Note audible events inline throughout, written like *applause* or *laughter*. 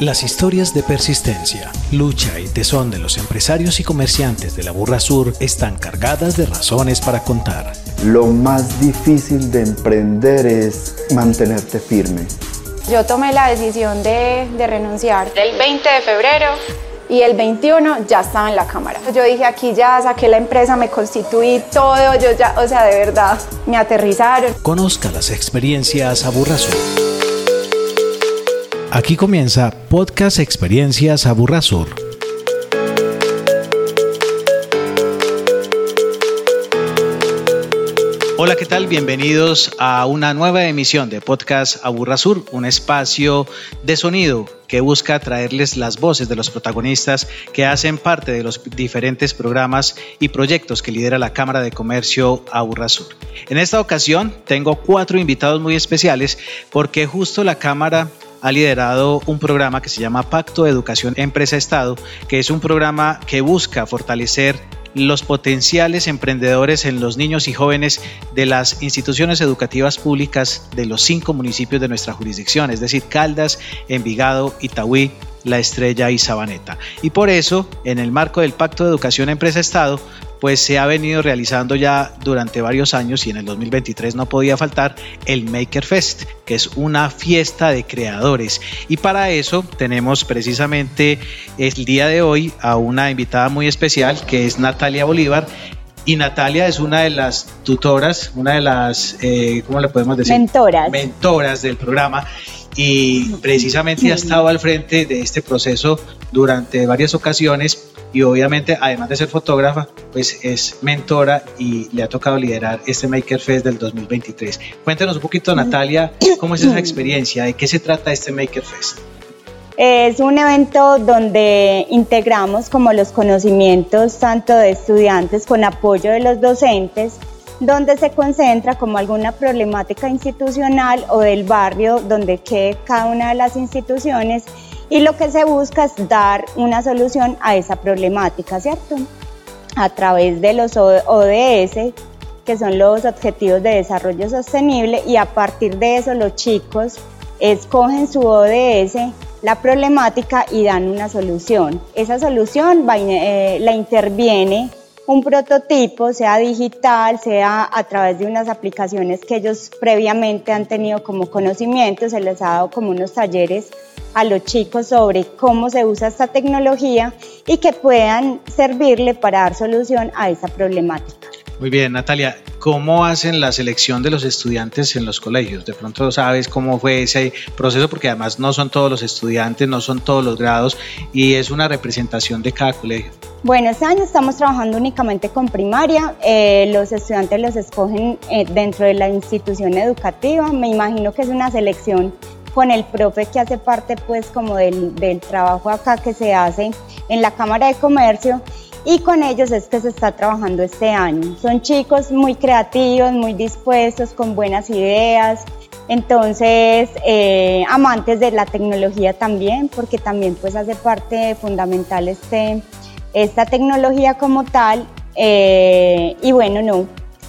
Las historias de persistencia, lucha y tesón de los empresarios y comerciantes de la Burra Sur están cargadas de razones para contar. Lo más difícil de emprender es mantenerte firme. Yo tomé la decisión de, renunciar el 20 de febrero y el 21 ya estaba en la cámara. Yo dije, aquí ya saqué la empresa, me constituí todo, yo ya, o sea, de verdad, me aterrizaron. Conozca las experiencias a Burra Sur. Aquí comienza Podcast Experiencias Aburrasur. Hola, ¿qué tal? Bienvenidos a una nueva emisión de Podcast Aburrasur, un espacio de sonido que busca traerles las voces de los protagonistas que hacen parte de los diferentes programas y proyectos que lidera la Cámara de Comercio Aburrasur. En esta ocasión tengo cuatro invitados muy especiales porque justo la Cámara ha liderado un programa que se llama Pacto de Educación Empresa-Estado, que es un programa que busca fortalecer los potenciales emprendedores en los niños y jóvenes de las instituciones educativas públicas de los cinco municipios de nuestra jurisdicción, es decir, Caldas, Envigado, Itaúí, La Estrella y Sabaneta. Y por eso, en el marco del Pacto de Educación Empresa-Estado, pues se ha venido realizando ya durante varios años y en el 2023 no podía faltar el Maker Fest, que es una fiesta de creadores. Y para eso tenemos precisamente el día de hoy a una invitada muy especial que es Natalia Bolívar. Y Natalia es una de las tutoras, una de las, eh, ¿cómo le podemos decir? Mentoras. Mentoras del programa y precisamente ha estado al frente de este proceso durante varias ocasiones y obviamente además de ser fotógrafa pues es mentora y le ha tocado liderar este Maker Fest del 2023. Cuéntanos un poquito Natalia, ¿cómo es esa *clears throat* experiencia? ¿De qué se trata este Maker Fest? Es un evento donde integramos como los conocimientos tanto de estudiantes con apoyo de los docentes, donde se concentra como alguna problemática institucional o del barrio donde quede cada una de las instituciones y lo que se busca es dar una solución a esa problemática, ¿cierto? A través de los ODS, que son los Objetivos de Desarrollo Sostenible, y a partir de eso los chicos escogen su ODS, la problemática y dan una solución. Esa solución eh, la interviene un prototipo, sea digital, sea a través de unas aplicaciones que ellos previamente han tenido como conocimiento, se les ha dado como unos talleres a los chicos sobre cómo se usa esta tecnología y que puedan servirle para dar solución a esa problemática. Muy bien, Natalia, ¿cómo hacen la selección de los estudiantes en los colegios? De pronto sabes cómo fue ese proceso, porque además no son todos los estudiantes, no son todos los grados y es una representación de cada colegio. Bueno, este año estamos trabajando únicamente con primaria. Eh, los estudiantes los escogen eh, dentro de la institución educativa. Me imagino que es una selección con el profe que hace parte pues como del, del trabajo acá que se hace en la Cámara de Comercio y con ellos es que se está trabajando este año. Son chicos muy creativos, muy dispuestos, con buenas ideas, entonces eh, amantes de la tecnología también, porque también pues hace parte fundamental este, esta tecnología como tal. Eh, y bueno, no,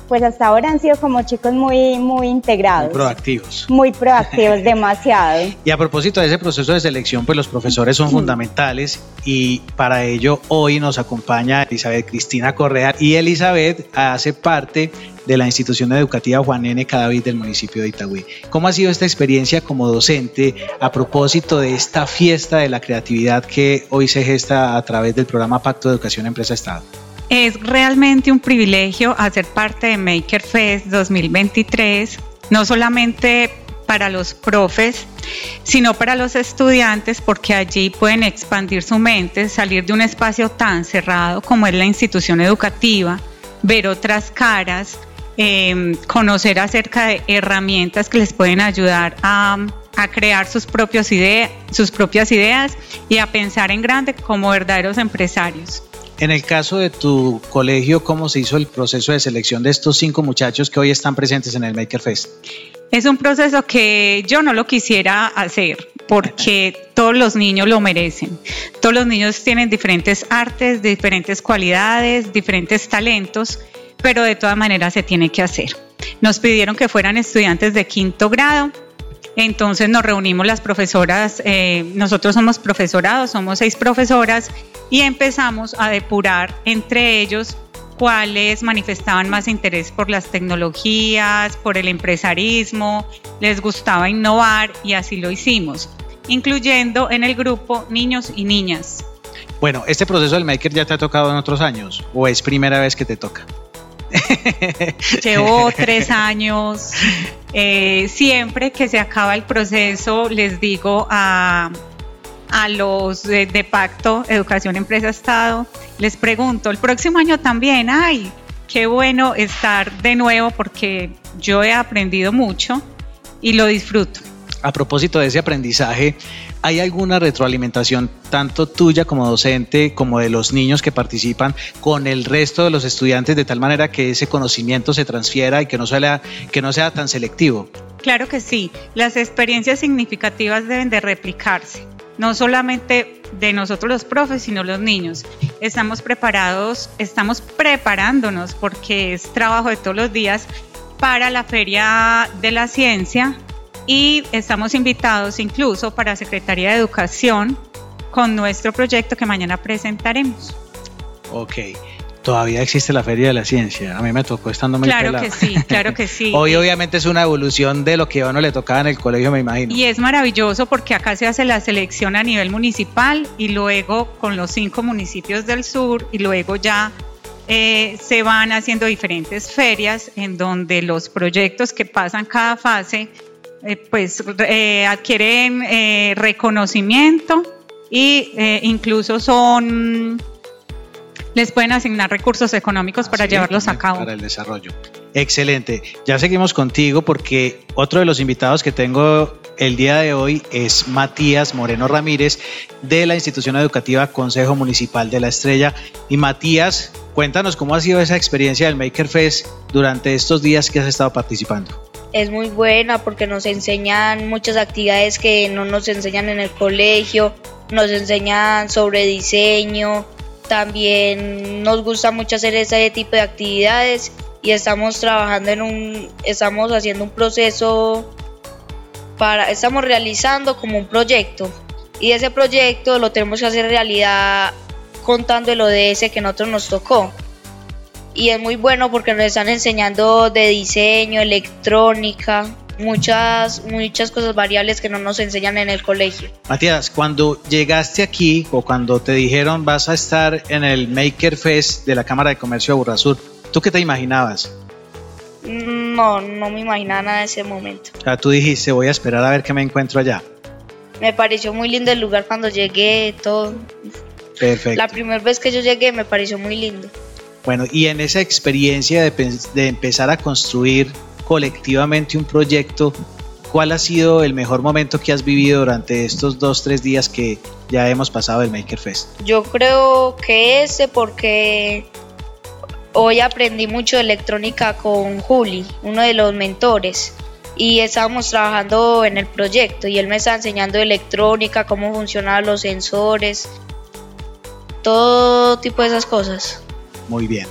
pues hasta ahora han sido como chicos muy, muy integrados. Muy proactivos. Muy proactivos, demasiado. *laughs* Y a propósito de ese proceso de selección, pues los profesores son fundamentales y para ello hoy nos acompaña Elizabeth Cristina Correa y Elizabeth hace parte de la institución educativa Juan N. Cadavid del municipio de Itagüí. ¿Cómo ha sido esta experiencia como docente a propósito de esta fiesta de la creatividad que hoy se gesta a través del programa Pacto de Educación Empresa Estado? Es realmente un privilegio hacer parte de Maker Fest 2023, no solamente para los profes, sino para los estudiantes, porque allí pueden expandir su mente, salir de un espacio tan cerrado como es la institución educativa, ver otras caras, em, conocer acerca de herramientas que les pueden ayudar a, crear sus, sus propias ideas y a pensar en grande como verdaderos empresarios. En el caso de tu colegio, ¿cómo se hizo el proceso de selección de estos cinco muchachos que hoy están presentes en el Maker Fest? Es un proceso que yo no lo quisiera hacer porque todos los niños lo merecen. Todos los niños tienen diferentes artes, diferentes cualidades, diferentes talentos, pero de todas maneras se tiene que hacer. Nos pidieron que fueran estudiantes de quinto grado Entonces nos reunimos las profesoras, eh, nosotros somos profesorados, somos seis profesoras y empezamos a depurar entre ellos cuáles manifestaban más interés por las tecnologías, por el empresarismo, les gustaba innovar y así lo hicimos, incluyendo en el grupo niños y niñas. Bueno, ¿este proceso del Maker ya te ha tocado en otros años o es primera vez que te toca? *laughs* Llevo tres años. Eh, siempre que se acaba el proceso, les digo a, a los de, Pacto Educación Empresa Estado, les pregunto, el próximo año también, ay, qué bueno estar de nuevo porque yo he aprendido mucho y lo disfruto. A propósito de ese aprendizaje, ¿Hay alguna retroalimentación tanto tuya como docente como de los niños que participan con el resto de los estudiantes de tal manera que ese conocimiento se transfiera y que no sea, que no sea tan selectivo? Claro que sí. Las experiencias significativas deben de replicarse no solamente de nosotros los profes, sino los niños. Estamos preparados, estamos preparándonos porque es trabajo de todos los días para la Feria de la Ciencia y estamos invitados incluso para Secretaría de Educación con nuestro proyecto que mañana presentaremos. Ok. Todavía existe la Feria de la Ciencia. A mí me tocó estando muy Claro que sí, claro que sí. *laughs* Hoy obviamente es una evolución de lo que a uno le tocaba en el colegio, me imagino. Y es maravilloso porque acá se hace la selección a nivel municipal y luego con los cinco municipios del sur y luego ya eh, se van haciendo diferentes ferias en donde los proyectos que pasan cada fase eh, pues eh, adquieren eh, reconocimiento y incluso son les pueden asignar recursos económicos para llevarlos a cabo. Para el desarrollo. Excelente. Ya seguimos contigo porque otro de los invitados que tengo el día de hoy es Matías Moreno Ramírez de la institución educativa Consejo Municipal de la Estrella. Y Matías, cuéntanos cómo ha sido esa experiencia del Maker Fest durante estos días que has estado participando es muy buena porque nos enseñan muchas actividades que no nos enseñan en el colegio, nos enseñan sobre diseño, también nos gusta mucho hacer ese tipo de actividades y estamos trabajando en un, estamos haciendo un proceso para, estamos realizando como un proyecto y ese proyecto lo tenemos que hacer realidad contando el ODS que nosotros nos tocó y es muy bueno porque nos están enseñando de diseño, electrónica, muchas, muchas cosas variables que no nos enseñan en el colegio. Matías, cuando llegaste aquí o cuando te dijeron vas a estar en el Maker Fest de la Cámara de Comercio de Burrasur, ¿tú qué te imaginabas? No, no me imaginaba nada en ese momento. O sea, tú dijiste, voy a esperar a ver qué me encuentro allá. Me pareció muy lindo el lugar cuando llegué, todo. Perfecto. La primera vez que yo llegué me pareció muy lindo. Bueno, y en esa experiencia de, empezar a construir colectivamente un proyecto, ¿cuál ha sido el mejor momento que has vivido durante estos dos, tres días que ya hemos pasado del Maker Fest? Yo creo que ese porque hoy aprendí mucho de electrónica con Juli, uno de los mentores, y estábamos trabajando en el proyecto y él me está enseñando electrónica, cómo funcionaban los sensores, todo tipo de esas cosas. Muy bien.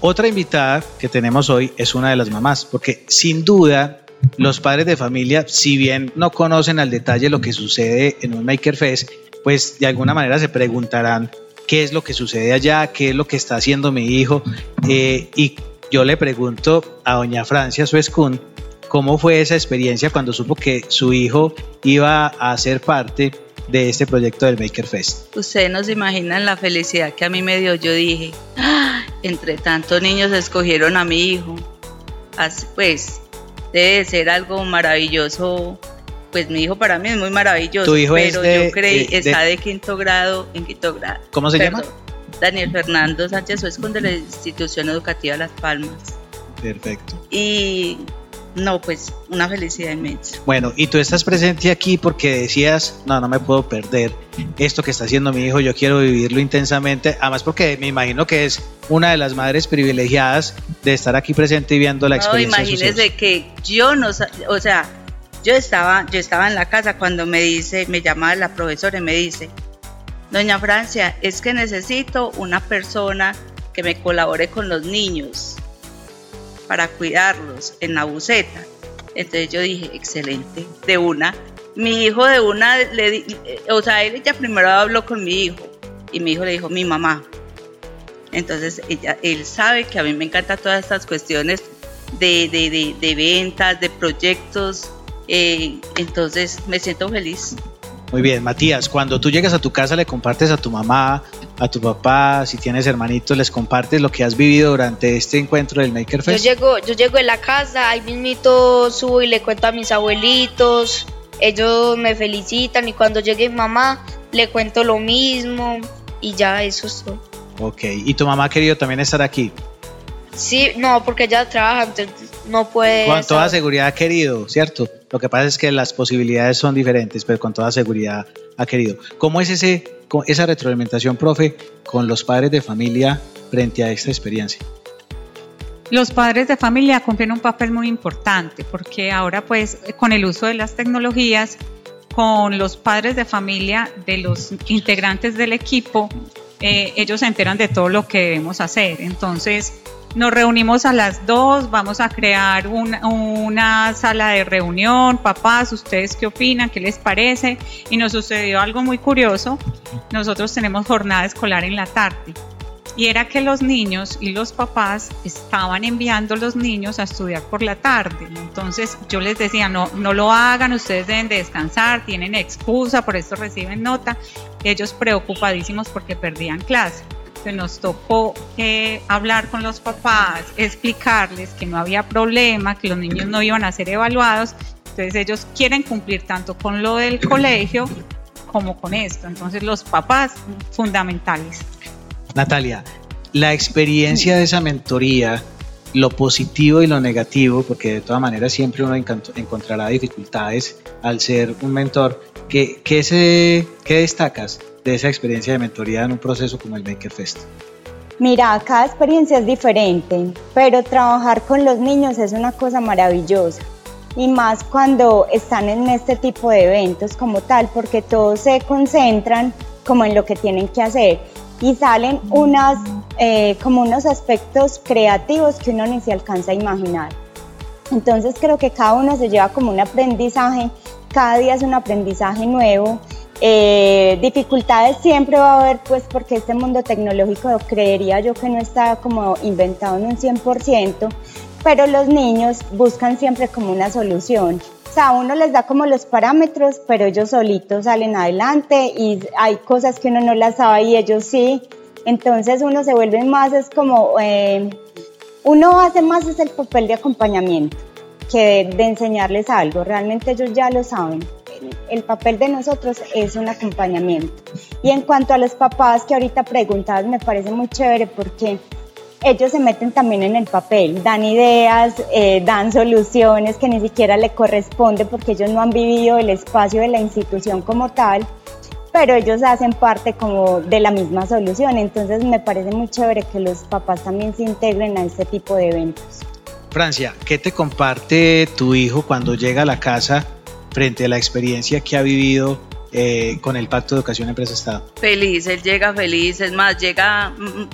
Otra invitada que tenemos hoy es una de las mamás, porque sin duda los padres de familia, si bien no conocen al detalle lo que sucede en un Maker Fest, pues de alguna manera se preguntarán qué es lo que sucede allá, qué es lo que está haciendo mi hijo. Eh, y yo le pregunto a doña Francia Suescun, ¿cómo fue esa experiencia cuando supo que su hijo iba a ser parte de este proyecto del Maker Fest. Ustedes no se imaginan la felicidad que a mí me dio. Yo dije, ¡Ah! entre tantos niños escogieron a mi hijo. Así, pues debe ser algo maravilloso. Pues mi hijo para mí es muy maravilloso. ¿Tu hijo pero es yo creí, está de quinto grado, en quinto grado. ¿Cómo se llama? Daniel Fernando Sánchez Suescon de la institución educativa Las Palmas. Perfecto. Y no, pues una felicidad inmensa. Bueno, y tú estás presente aquí porque decías, no, no me puedo perder esto que está haciendo mi hijo, yo quiero vivirlo intensamente, además porque me imagino que es una de las madres privilegiadas de estar aquí presente y viendo la experiencia. No, imagínese que yo no, o sea, yo estaba, yo estaba en la casa cuando me dice, me llama la profesora y me dice, doña Francia, es que necesito una persona que me colabore con los niños para cuidarlos en la buceta. Entonces yo dije, excelente, de una. Mi hijo de una, le, o sea, él ya primero habló con mi hijo y mi hijo le dijo, mi mamá. Entonces ella, él sabe que a mí me encantan todas estas cuestiones de, de, de, de ventas, de proyectos. eh, entonces me siento feliz. Muy bien, Matías, cuando tú llegas a tu casa le compartes a tu mamá, a tu papá, si tienes hermanitos, les compartes lo que has vivido durante este encuentro del Maker Yo Fest. llego, yo llego en la casa, ahí mismito subo y le cuento a mis abuelitos, ellos me felicitan y cuando llegue mi mamá le cuento lo mismo y ya eso es todo. Ok, y tu mamá ha querido también estar aquí. Sí, no, porque ella trabaja, entonces no puede. Con toda seguridad ha querido, ¿cierto? Lo que pasa es que las posibilidades son diferentes, pero con toda seguridad ha querido. ¿Cómo es ese, esa retroalimentación, profe, con los padres de familia frente a esta experiencia? Los padres de familia cumplen un papel muy importante porque ahora pues con el uso de las tecnologías, con los padres de familia de los integrantes del equipo, eh, ellos se enteran de todo lo que debemos hacer. Entonces nos reunimos a las dos, vamos a crear un- una sala de reunión, papás, ustedes qué opinan, qué les parece. Y nos sucedió algo muy curioso, nosotros tenemos jornada escolar en la tarde y era que los niños y los papás estaban enviando a los niños a estudiar por la tarde. Entonces yo les decía, no, no lo hagan, ustedes deben de descansar, tienen excusa, por esto reciben nota. Ellos preocupadísimos porque perdían clase. Entonces nos tocó eh, hablar con los papás, explicarles que no había problema, que los niños no iban a ser evaluados. Entonces ellos quieren cumplir tanto con lo del colegio como con esto. Entonces los papás fundamentales. Natalia, la experiencia de esa mentoría, lo positivo y lo negativo, porque de todas maneras siempre uno encontrará dificultades al ser un mentor, ¿qué, qué, se, ¿qué destacas de esa experiencia de mentoría en un proceso como el Maker Fest? Mira, cada experiencia es diferente, pero trabajar con los niños es una cosa maravillosa. Y más cuando están en este tipo de eventos como tal, porque todos se concentran como en lo que tienen que hacer y salen unas, eh, como unos aspectos creativos que uno ni se alcanza a imaginar. Entonces creo que cada uno se lleva como un aprendizaje, cada día es un aprendizaje nuevo. Eh, dificultades siempre va a haber, pues porque este mundo tecnológico creería yo que no está como inventado en un 100%, pero los niños buscan siempre como una solución. O sea, uno les da como los parámetros, pero ellos solitos salen adelante y hay cosas que uno no las sabe y ellos sí. Entonces uno se vuelve más, es como, eh, uno hace más es el papel de acompañamiento que de, de enseñarles algo. Realmente ellos ya lo saben. El, el papel de nosotros es un acompañamiento. Y en cuanto a los papás que ahorita preguntabas, me parece muy chévere porque ellos se meten también en el papel, dan ideas, eh, dan soluciones que ni siquiera le corresponde porque ellos no han vivido el espacio de la institución como tal, pero ellos hacen parte como de la misma solución. Entonces me parece muy chévere que los papás también se integren a este tipo de eventos. Francia, ¿qué te comparte tu hijo cuando llega a la casa frente a la experiencia que ha vivido eh, con el Pacto de Educación Empresa-Estado? Feliz, él llega feliz, es más, llega mm,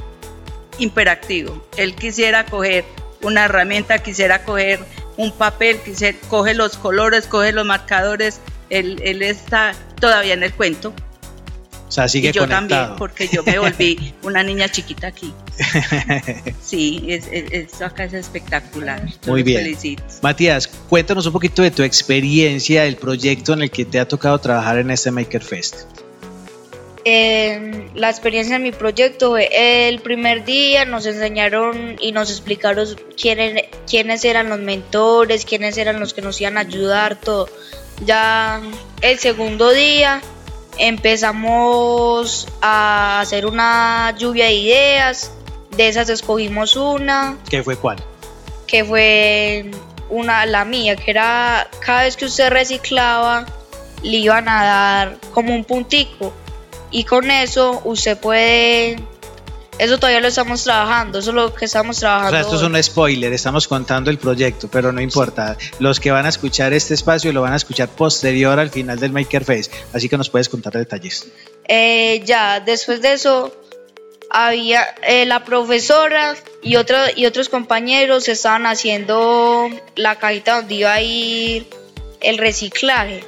imperactivo. Él quisiera coger una herramienta, quisiera coger un papel, quisiera, coge los colores, coge los marcadores, él, él está todavía en el cuento. O sea, sigue y yo conectado. también, porque yo me volví *laughs* una niña chiquita aquí. *laughs* Sí, es, es- esto acá es espectacular. Yo Muy bien. felicito. Matías, cuéntanos un poquito de tu experiencia, el proyecto en el que te ha tocado trabajar en este Maker Fest. Eh, la experiencia en mi proyecto, el primer día nos enseñaron y nos explicaron quiénes, quiénes eran los mentores, quiénes eran los que nos iban a ayudar, todo. Ya el segundo día empezamos a hacer una lluvia de ideas, de esas escogimos una, ¿Qué fue cuál? que fue una, la mía, que era cada vez que usted reciclaba, le iban a dar como un puntico. Y con eso usted puede... Eso todavía lo estamos trabajando, eso es lo que estamos O trabajando. sea, esto es un spoiler, estamos contando el proyecto, pero no importa. Los que van a escuchar este espacio lo van a escuchar posterior al final del Maker Fest, así que nos puedes contar detalles. Eh, ya, después de eso, había eh, la profesora y, y otros compañeros estaban haciendo la cajita donde iba a ir el reciclaje.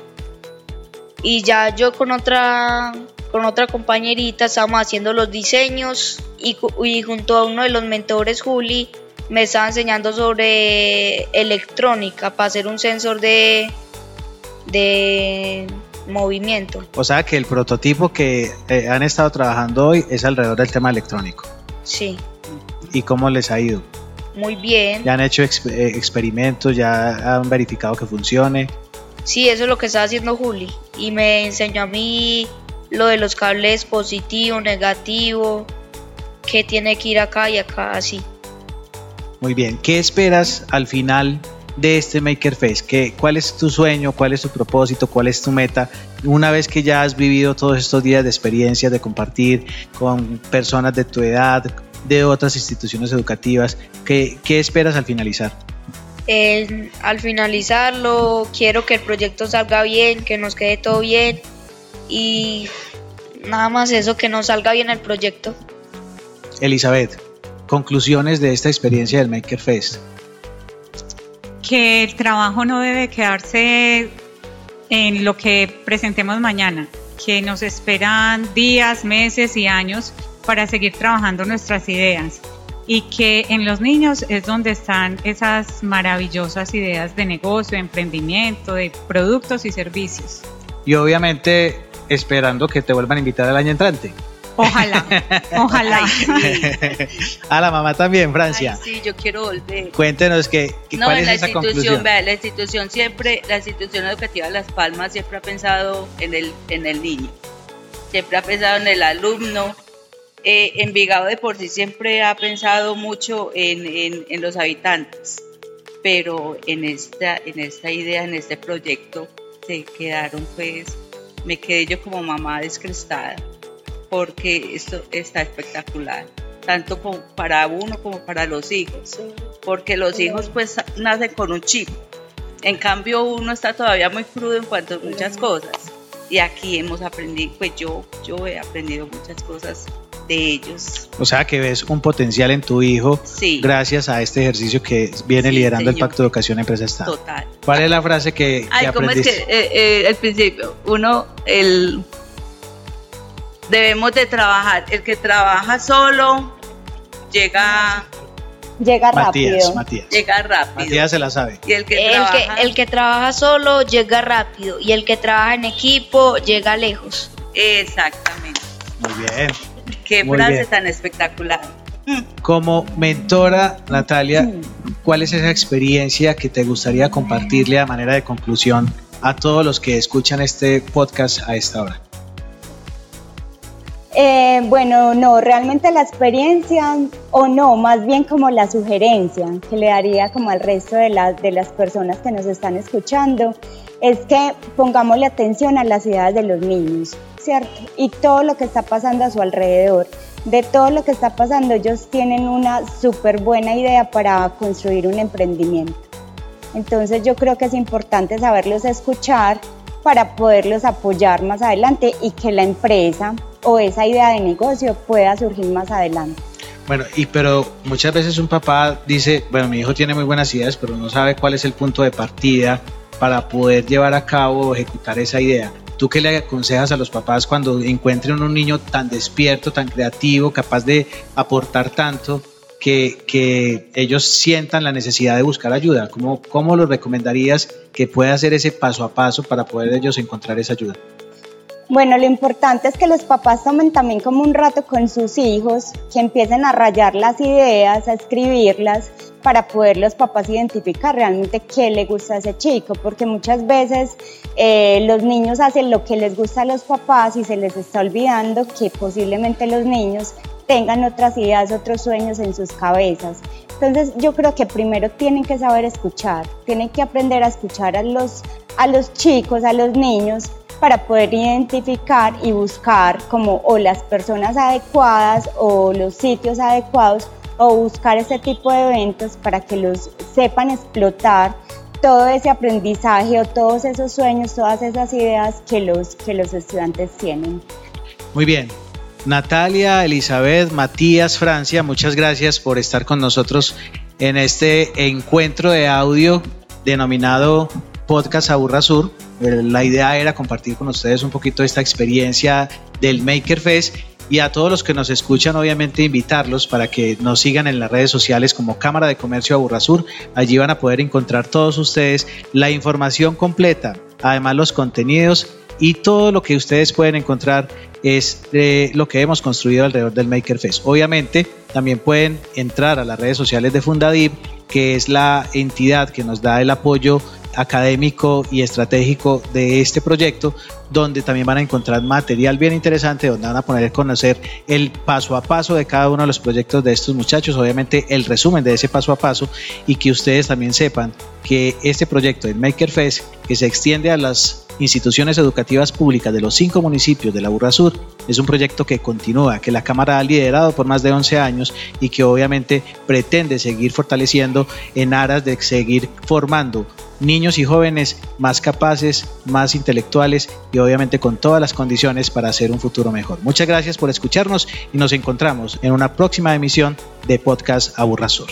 Y ya yo con otra, con otra compañerita estábamos haciendo los diseños y, y junto a uno de los mentores, Juli, me estaba enseñando sobre electrónica para hacer un sensor de, de movimiento. O sea que el prototipo que eh, han estado trabajando hoy es alrededor del tema electrónico. Sí. ¿Y cómo les ha ido? Muy bien. ¿Ya han hecho eh, experimentos? ¿Ya han verificado que funcione? Sí, eso es lo que está haciendo Juli. Y me enseñó a mí lo de los cables positivo, negativo, que tiene que ir acá y acá, así. Muy bien. ¿Qué esperas al final de este Maker Face? ¿Qué, ¿Cuál es tu sueño? ¿Cuál es tu propósito? ¿Cuál es tu meta? Una vez que ya has vivido todos estos días de experiencia, de compartir con personas de tu edad, de otras instituciones educativas, ¿qué, qué esperas al finalizar? al finalizarlo, quiero que el proyecto salga bien, que nos quede todo bien y nada más eso, que nos salga bien el proyecto. Elizabeth, conclusiones de esta experiencia del Maker Fest que el trabajo no debe quedarse en lo que presentemos mañana, que nos esperan días, meses y años para seguir trabajando nuestras ideas y que en los niños es donde están esas maravillosas ideas de negocio, de emprendimiento, de productos y servicios. Y obviamente esperando que te vuelvan a invitar el año entrante. Ojalá, *laughs* ojalá. A la mamá también, Francia. sí, yo quiero volver. Cuéntenos que, no, cuál es la esa institución, vea, la institución siempre, la institución educativa de Las Palmas siempre ha pensado en el, en el niño, siempre ha pensado en el alumno. Eh, Envigado de por sí siempre ha pensado mucho en, en, en los habitantes, pero en esta, en esta idea, en este proyecto, se quedaron pues, me quedé yo como mamá descrestada porque esto está espectacular, tanto para uno como para los hijos, porque los hijos pues nacen con un chip, en cambio uno está todavía muy crudo en cuanto a muchas cosas. Y aquí hemos aprendido, pues yo, yo he aprendido muchas cosas de ellos. O sea que ves un potencial en tu hijo gracias a este ejercicio que viene liderando el Pacto de Educación Empresa Estado. Total. ¿Cuál es la frase que, Ay, ¿cómo es que eh, eh, el principio? Uno, el debemos de trabajar. El que trabaja solo llega llega rápido. Matías. Llega rápido. Matías se la sabe. Y el que, el, que, trabaja solo llega rápido y el que trabaja en equipo llega lejos. Exactamente. Muy bien. Qué frase tan espectacular. Como mentora, Natalia, ¿cuál es esa experiencia que te gustaría compartirle a manera de conclusión a todos los que escuchan este podcast a esta hora? Eh, bueno, no, realmente la experiencia, o no, más bien como la sugerencia que le daría como al resto de, de las personas que nos están escuchando, es que pongamos la atención a las ideas de los niños, ¿cierto? Y todo lo que está pasando a su alrededor. De todo lo que está pasando, ellos tienen una súper buena idea para construir un emprendimiento. Entonces yo creo que es importante saberlos escuchar para poderlos apoyar más adelante y que la empresa o esa idea de negocio pueda surgir más adelante. Bueno, y pero muchas veces un papá dice, bueno, mi hijo tiene muy buenas ideas, pero no sabe cuál es el punto de partida para poder llevar a cabo o ejecutar esa idea. ¿Tú qué le aconsejas a los papás cuando encuentren un niño tan despierto, tan creativo, capaz de aportar tanto, que, que ellos sientan la necesidad de buscar ayuda? ¿Cómo, ¿Cómo los recomendarías que pueda hacer ese paso a paso para poder ellos encontrar esa ayuda? Bueno, lo importante es que los papás tomen también como un rato con sus hijos, que empiecen a rayar las ideas, a escribirlas, para poder los papás identificar realmente qué le gusta a ese chico, porque muchas veces eh, los niños hacen lo que les gusta a los papás y se les está olvidando que posiblemente los niños tengan otras ideas, otros sueños en sus cabezas. Entonces yo creo que primero tienen que saber escuchar, tienen que aprender a escuchar a los, a los chicos, a los niños, para poder identificar y buscar como o las personas adecuadas o los sitios adecuados o buscar ese tipo de eventos para que los sepan explotar todo ese aprendizaje o todos esos sueños, todas esas ideas que los, que los estudiantes tienen. Muy bien. Natalia, Elizabeth, Matías, Francia, muchas gracias por estar con nosotros en este encuentro de audio denominado Podcast Aburra Sur. Eh, la idea era compartir con ustedes un poquito esta experiencia del Maker Fest y a todos los que nos escuchan, obviamente invitarlos para que nos sigan en las redes sociales como Cámara de Comercio Aburrasur. Allí van a poder encontrar todos ustedes la información completa, además los contenidos y todo lo que ustedes pueden encontrar es lo que hemos construido alrededor del Maker Fest. Obviamente, también pueden entrar a las redes sociales de Fundadip, que es la entidad que nos da el apoyo académico y estratégico de este proyecto, donde también van a encontrar material bien interesante, donde van a poder conocer el paso a paso de cada uno de los proyectos de estos muchachos, obviamente el resumen de ese paso a paso y que ustedes también sepan que este proyecto del Maker Fest, que se extiende a las instituciones educativas públicas de los cinco municipios de la Burra Sur, es un proyecto que continúa, que la Cámara ha liderado por más de 11 años y que obviamente pretende seguir fortaleciendo en aras de seguir formando niños y jóvenes más capaces, más intelectuales y obviamente con todas las condiciones para hacer un futuro mejor. Muchas gracias por escucharnos y nos encontramos en una próxima emisión de Podcast Aburrasur.